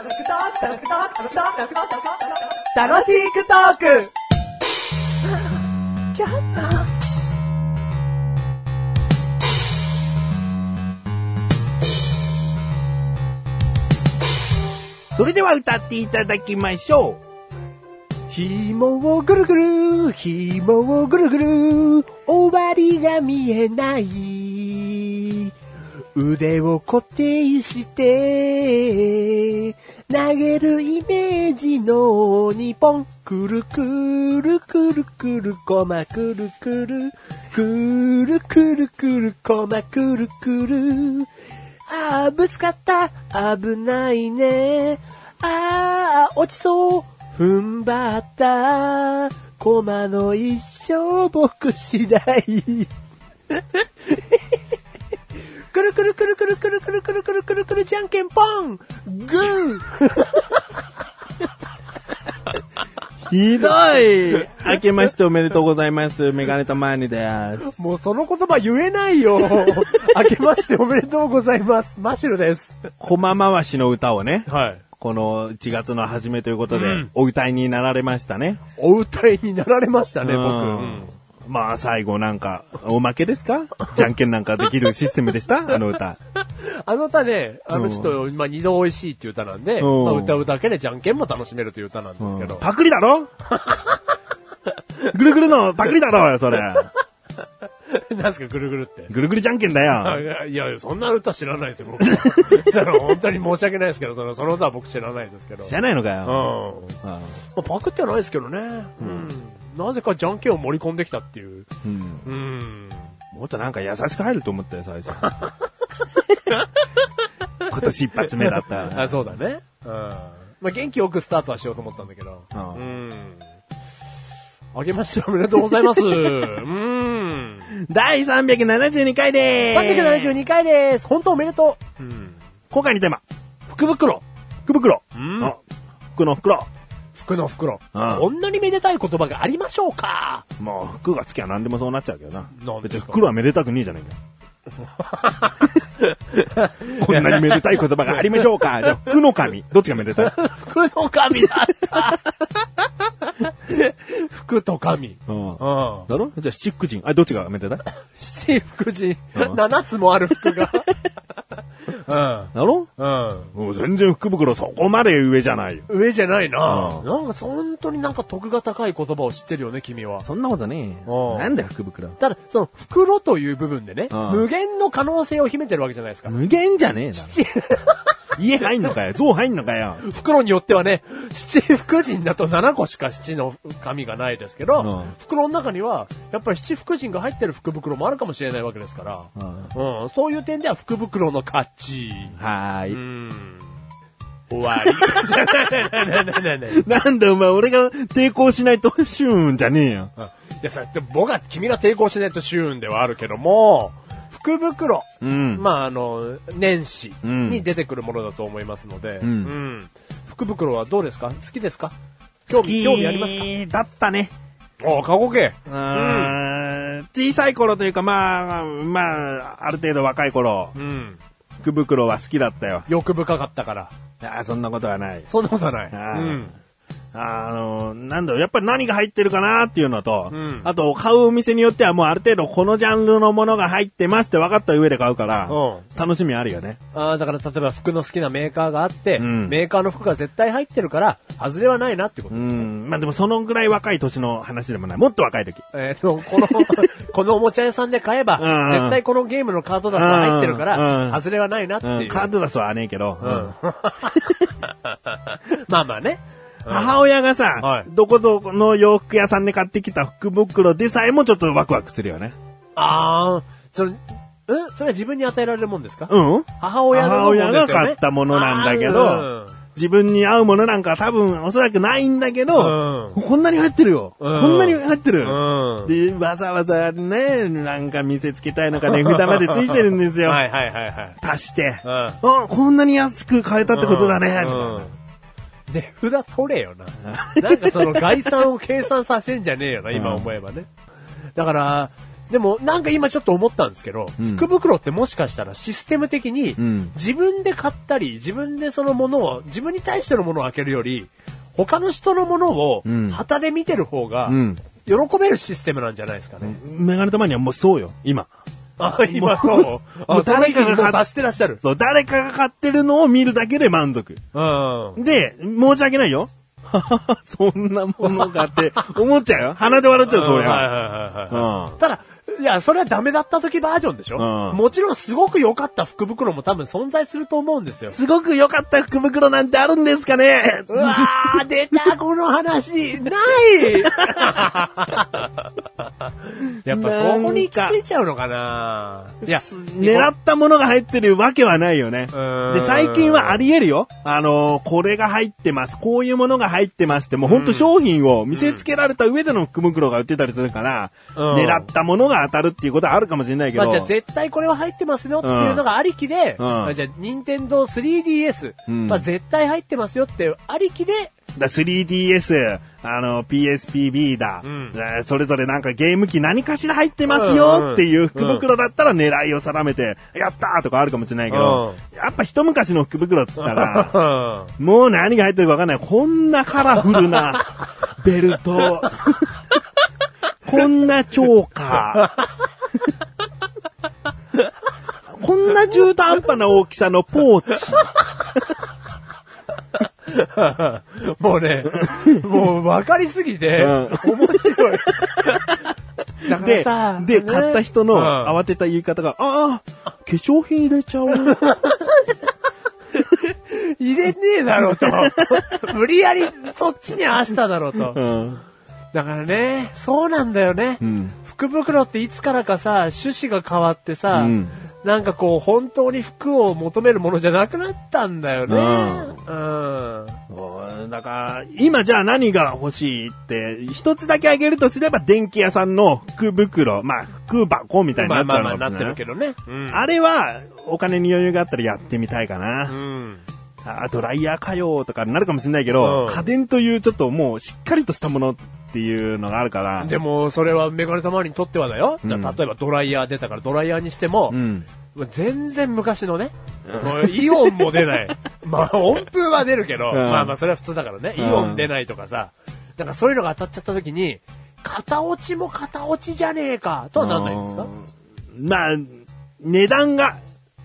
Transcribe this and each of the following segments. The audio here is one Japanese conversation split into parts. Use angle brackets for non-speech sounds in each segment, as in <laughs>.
楽しくトーク。それでは歌っていただきましょう。紐をぐるぐる、紐をぐるぐる、終わりが見えない。腕を固定して、投げるイメージのニポン、くるくるくるくる、コマくるくる、くるくるくる、コマくるくる。あー、ぶつかった。危ないね。あー、落ちそう。踏ん張った。コマの一生僕次第。くるくるくるくるくるくるくるくるくるくるじゃんけんぽんグー。ひどい明けましておめでとうございます。メガネたまーにです。もうその言葉言えないよ。明けましておめでとうございます。マシュルです。コマ回しの歌をね、はい。この1月の初めということで、うんお歌いになられましたね。お歌いになられましたね、僕。うんまあ最後なんか、おまけですか？じゃんけんなんかできるシステムでした？<laughs> あの歌。あの歌ね、あのうんちょっと、まあ、二度美味しいっていう歌なんで、うんまあ、歌うだけでじゃんけんも楽しめるという歌なんですけど。パクリだろ？ぐるぐるのパクリだろそれ。<laughs> なんすか、ぐるぐるって？ぐるぐるじゃんけんだあよ。いやいや、そんな歌知らないですよ、僕。<laughs> その本当に申し訳ないですけど、そのその歌は僕知らないですけど。知らないのかうん。よ。まあ、パクってはないですけどね。うん。なぜかじゃんけんを盛り込んできたっていう。うんうん。もっとなんか優しく入ると思ったよ、最初。<laughs> 今年一発目だった。あ、そうだね。うん。まあ、元気よくスタートはしようと思ったんだけど。うんうん。あげましておめでとうございます。うん。第372回でーす。372回です。本当おめでとう。うん。今回のテーマ、福袋。福袋。うんあ服の袋。福の袋。うんこんなにめでたい言葉がありましょうかもう服がつきゃ何でもそうなっちゃうけどな。別になんですか袋はめでたくねえじゃねえか。こんなにめでたい言葉がありましょうか。じゃあ、服の神。どっちがめでたい？福の神だった。<laughs> 福と神。うん。うん。だろ？じゃあ、七福神。あ、どっちがめでたい？七福神。うん七つもある服が。<laughs> うん。だろ？うん。もう全然福袋そこまで上じゃないよ。上じゃないな。うんなんか本当になんか得が高い言葉を知ってるよね、君は。そんなことねなんだよ、福袋。ただ、その袋という部分でね、うん無限の可能性を秘めてるわけじゃないですか。無限じゃねえな。七家入んのかよ。象入んのかよ。袋によってはね、七福神だと7個しか七の紙がないですけど、うん袋の中には、やっぱり七福神が入ってる福袋もあるかもしれないわけですから、うんうん、そういう点では福袋の勝ち。はーい。うん。終わり。<laughs> なんだお前、俺が抵抗しないとシューンじゃねえよ。いや、さ、でも僕が、君が抵抗しないとシューンではあるけども、福袋。うん。まあ、あの、年始うんに出てくるものだと思いますので、うんん福袋はどうですか？好きですか？興味、興味ありますか？だったね。お過去形。うーん。小さい頃というか、まあ、まあ、ある程度若い頃、うん。福袋は好きだったよ。欲深かったから。いや、そんなことはない。そんなことはない。うん。あの、なんだろう、やっぱり何が入ってるかなっていうのと、うんあと、買うお店によってはもうある程度このジャンルのものが入ってますって分かった上で買うから、うん楽しみあるよね。ああ、だから例えば服の好きなメーカーがあって、うんメーカーの服が絶対入ってるから、外れはないなってこと。うん。まあでもそのぐらい若い年の話でもない。もっと若い時。えっ、と、この、<laughs> このおもちゃ屋さんで買えば、うん絶対このゲームのカードダスは入ってるから、うん外れはないなっていう。うん、カードダスはねえけど、うん <laughs> まあまあね。母親がさ、はい。どこぞの洋服屋さんで買ってきた福袋でさえもちょっとワクワクするよね。ああ、それ、んそれは自分に与えられるもんですか、うん。母親のもんですよね。母親が買ったものなんだけど自分に合うものなんか多分おそらくないんだけど、うこんなに入ってるよ、うん。こんなに入ってる、うん。で、わざわざね、なんか見せつけたいのか値 <laughs> 札までついてるんですよ。はいはいはいはい。足して。うん。あ、こんなに安く買えたってことだね、みたいなうん値札取れよな。<laughs> なんかその概算を計算させんじゃねえよな、今思えばね。だから、でも、なんか今ちょっと思ったんですけど、うん福袋ってもしかしたらシステム的に、うん自分で買ったり、自分でそのものを、自分に対してのものを開けるより、他の人のものをうん、旗で見てる方がうん、喜べるシステムなんじゃないですかね。メガネたまにはもうそうよ、今。あ、今そう？もあう誰かがその域にもう達してらっしゃる。そう、誰かが買ってるのを見るだけで満足。うん。で、申し訳ないよ。<laughs> そんなものがって思っちゃうよ。鼻で笑っちゃう、そりゃ。はいはいはいはい。うんただ、いや、それはダメだった時バージョンでしょ、うん。もちろんすごく良かった福袋も多分存在すると思うんですよ。すごく良かった福袋なんてあるんですかね。<laughs> うわー、出た、この話、ない。<laughs> やっぱそこに行き着いちゃうのかな。いや、狙ったものが入ってるわけはないよね。うん。で、最近はあり得るよ。あのーこれが入ってます。こういうものが入ってますって、もう本当商品を見せつけられた上での福袋が売ってたりするから、うん。狙ったものが当たるっていうことはあるかもしれないけど。まあ、じゃあ絶対これは入ってますよっていうのがありきで、うん。まあじゃあ任天堂 3DS、うん。まあ絶対入ってますよってありきで、だ 3DS、あの、PSPB だ、うん。えーそれぞれなんかゲーム機何かしら入ってますよっていう福袋だったら狙いを定めて、やったーとかあるかもしれないけど、やっぱ一昔の福袋っつったら、<laughs> もう何が入ってるかわかんない。こんなカラフルなベルト、こんなチョーカー、<laughs> こんな中途半端な大きさのポーチ。もうね、もう分かりすぎて、うん面白い。でさ、で、ね買った人のうん慌てた言い方が、ああ、化粧品入れちゃおう。<laughs> 入れねえだろうと。<laughs> 無理やりそっちに合わしただろうと。うん。だからね、そうなんだよね。うん。福袋っていつからかさ、趣旨が変わってさ、うんなんかこう、本当に服を求めるものじゃなくなったんだよね。ううん。そうだから、今じゃあ何が欲しいって、一つだけあげるとすれば電気屋さんの福袋、まあ福箱みたいにまなっちゃあまあまあ、なってるけどね。うん。あれは、お金に余裕があったらやってみたいかうな。ん。あ、ドライヤーかよとかになるかもしれないけど、うん家電というちょっともうしっかりとしたものっていうのがあるから。でも、それはメガネたまりにとってはだよ。じゃ例えばドライヤー出たからドライヤーにしても、うん。全然昔のね、イオンも出ない。<laughs> まあ、音符は出るけど、んまあまあ、それは普通だからね。イうんオン出ないとかさ、なんかそういうのが当たっちゃった時に、片落ちも片落ちじゃねえか、とはなんないんですか？うんまあ、値段が、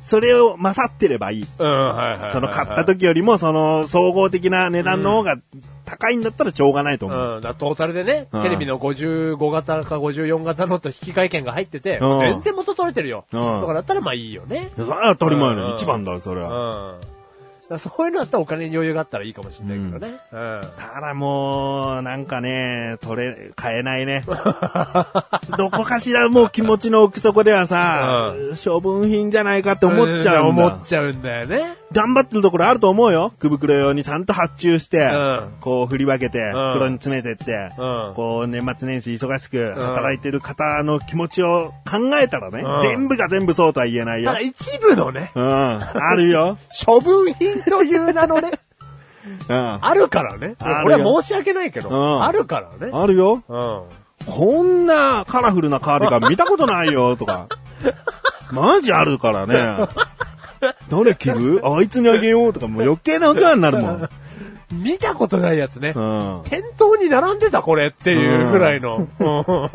それを勝ってればいい。うん、はい。その買った時よりも、その総合的な値段の方が高いんだったらしょうがないと思う。うん、だトータルでね、うんテレビの55型か54型のと引換券が入ってて、うん全然元取れてるよ。うんだからだったらまあいいよね。それは当たり前うんの一番だ、それうん。は。だそういうのだったらお金に余裕があったらいいかもしれないけどね。うん。ただもう、なんかね、取れ、買えないね。<laughs> どこかしらもう気持ちの奥底ではさ、処分品じゃないかって思っちゃうんだ。思っちゃうんだよね。頑張ってるところあると思うよ。福袋用にちゃんと発注して、うんこう振り分けて、ん袋に詰めてって、うんこう年末年始忙しく働いてる方の気持ちを考えたらね、うん全部が全部そうとは言えないよただ。一部のね、うん、あるよ。処分品という名のね、<laughs> うん、あるからね。あるよこれは申し訳ないけど、うんあるからね。あるよ。うん。こんなカラフルなカーディガン見たことないよ、とか。<laughs> マジあるからね。誰着る？<laughs> あいつにあげようとか、もう余計なお世話になるもん。見たことないやつね。うん。店頭に並んでたこれっていうぐらいの。うん。うん。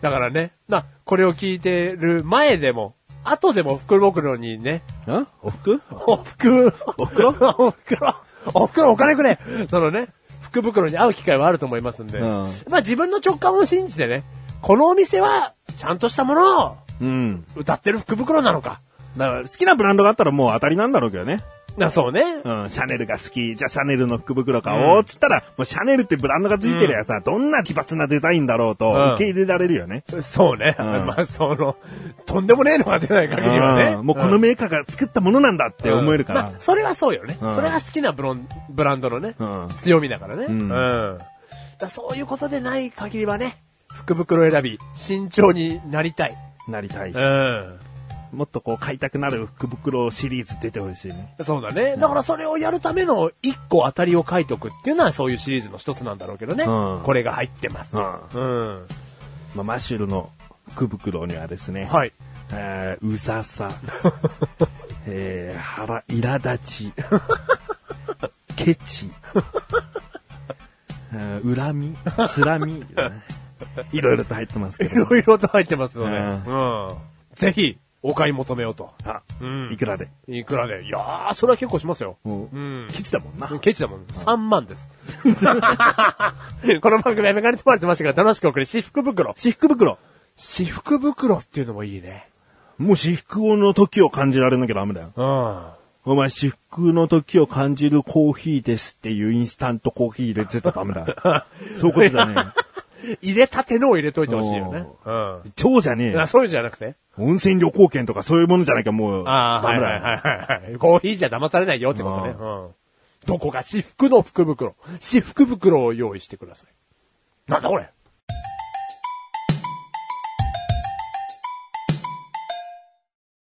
だからね、な、これを聞いてる前でも、後でも福袋にね、ん？お服お袋、お袋お袋、お袋お金くれ。そのね、福袋に会う機会はあると思いますんで、うん。まあ自分の直感を信じてね、このお店は、ちゃんとしたものをうん。歌ってる福袋なのか。だから好きなブランドがあったらもう当たりなんだろうけどね。な、そうね。うん、シャネルが好き。じゃあシャネルの福袋買おう。つったら、もうシャネルってブランドがついてるやさ、どんな奇抜なデザインだろうとうん受け入れられるよね。そうね。うん <laughs> まあ、その、とんでもねえのが出ない限りはね。うんもうこのメーカーが作ったものなんだって思えるから。まあそれはそうよね。うんそれが好きなブロンブランドのね、うん強みだからね。うんだそういうことでない限りはね、福袋選び、慎重になりたい。なりたいしうん。もっとこう買いたくなる福袋シリーズ出てほしいね。そうだね。だからそれをやるための一個当たりを書いとくっていうのはそういうシリーズの一つなんだろうけどね。うんこれが入ってます。ううん。まあ、マッシュルの福袋にはですね、はい。えーうささ、<laughs> えー腹、苛立ち、<laughs> ケチ、<laughs> えー恨み、つらみ、<laughs> いろいろと入ってますけいど。ろいろと入ってますので、ううん。ぜひ、お買い求めようと。あ、うんいくらで？いくらで？いやー、それは結構しますよ。うんうん。ケチだもんな。ケチだもん。3万です。<laughs> この番組はメガネとまれてましたから楽しく送り、私服袋。私服袋。私服袋っていうのもいいね。もう私服の時を感じられなきゃダメだよ。うん。お前、私服の時を感じるコーヒーですっていうインスタントコーヒー入れてたらダメだよ。<laughs> そういうことだね。入れたてのを入れといてほしいよね。うん。超じゃねえよあ。そういうんじゃなくて？温泉旅行券とかそういうものじゃなきゃもう、ああ、ダメだよ。はいはいはいはいはい。コーヒーじゃ騙されないよってことね。うん。どこが私服の福袋。私服袋を用意してください。なんだこれ？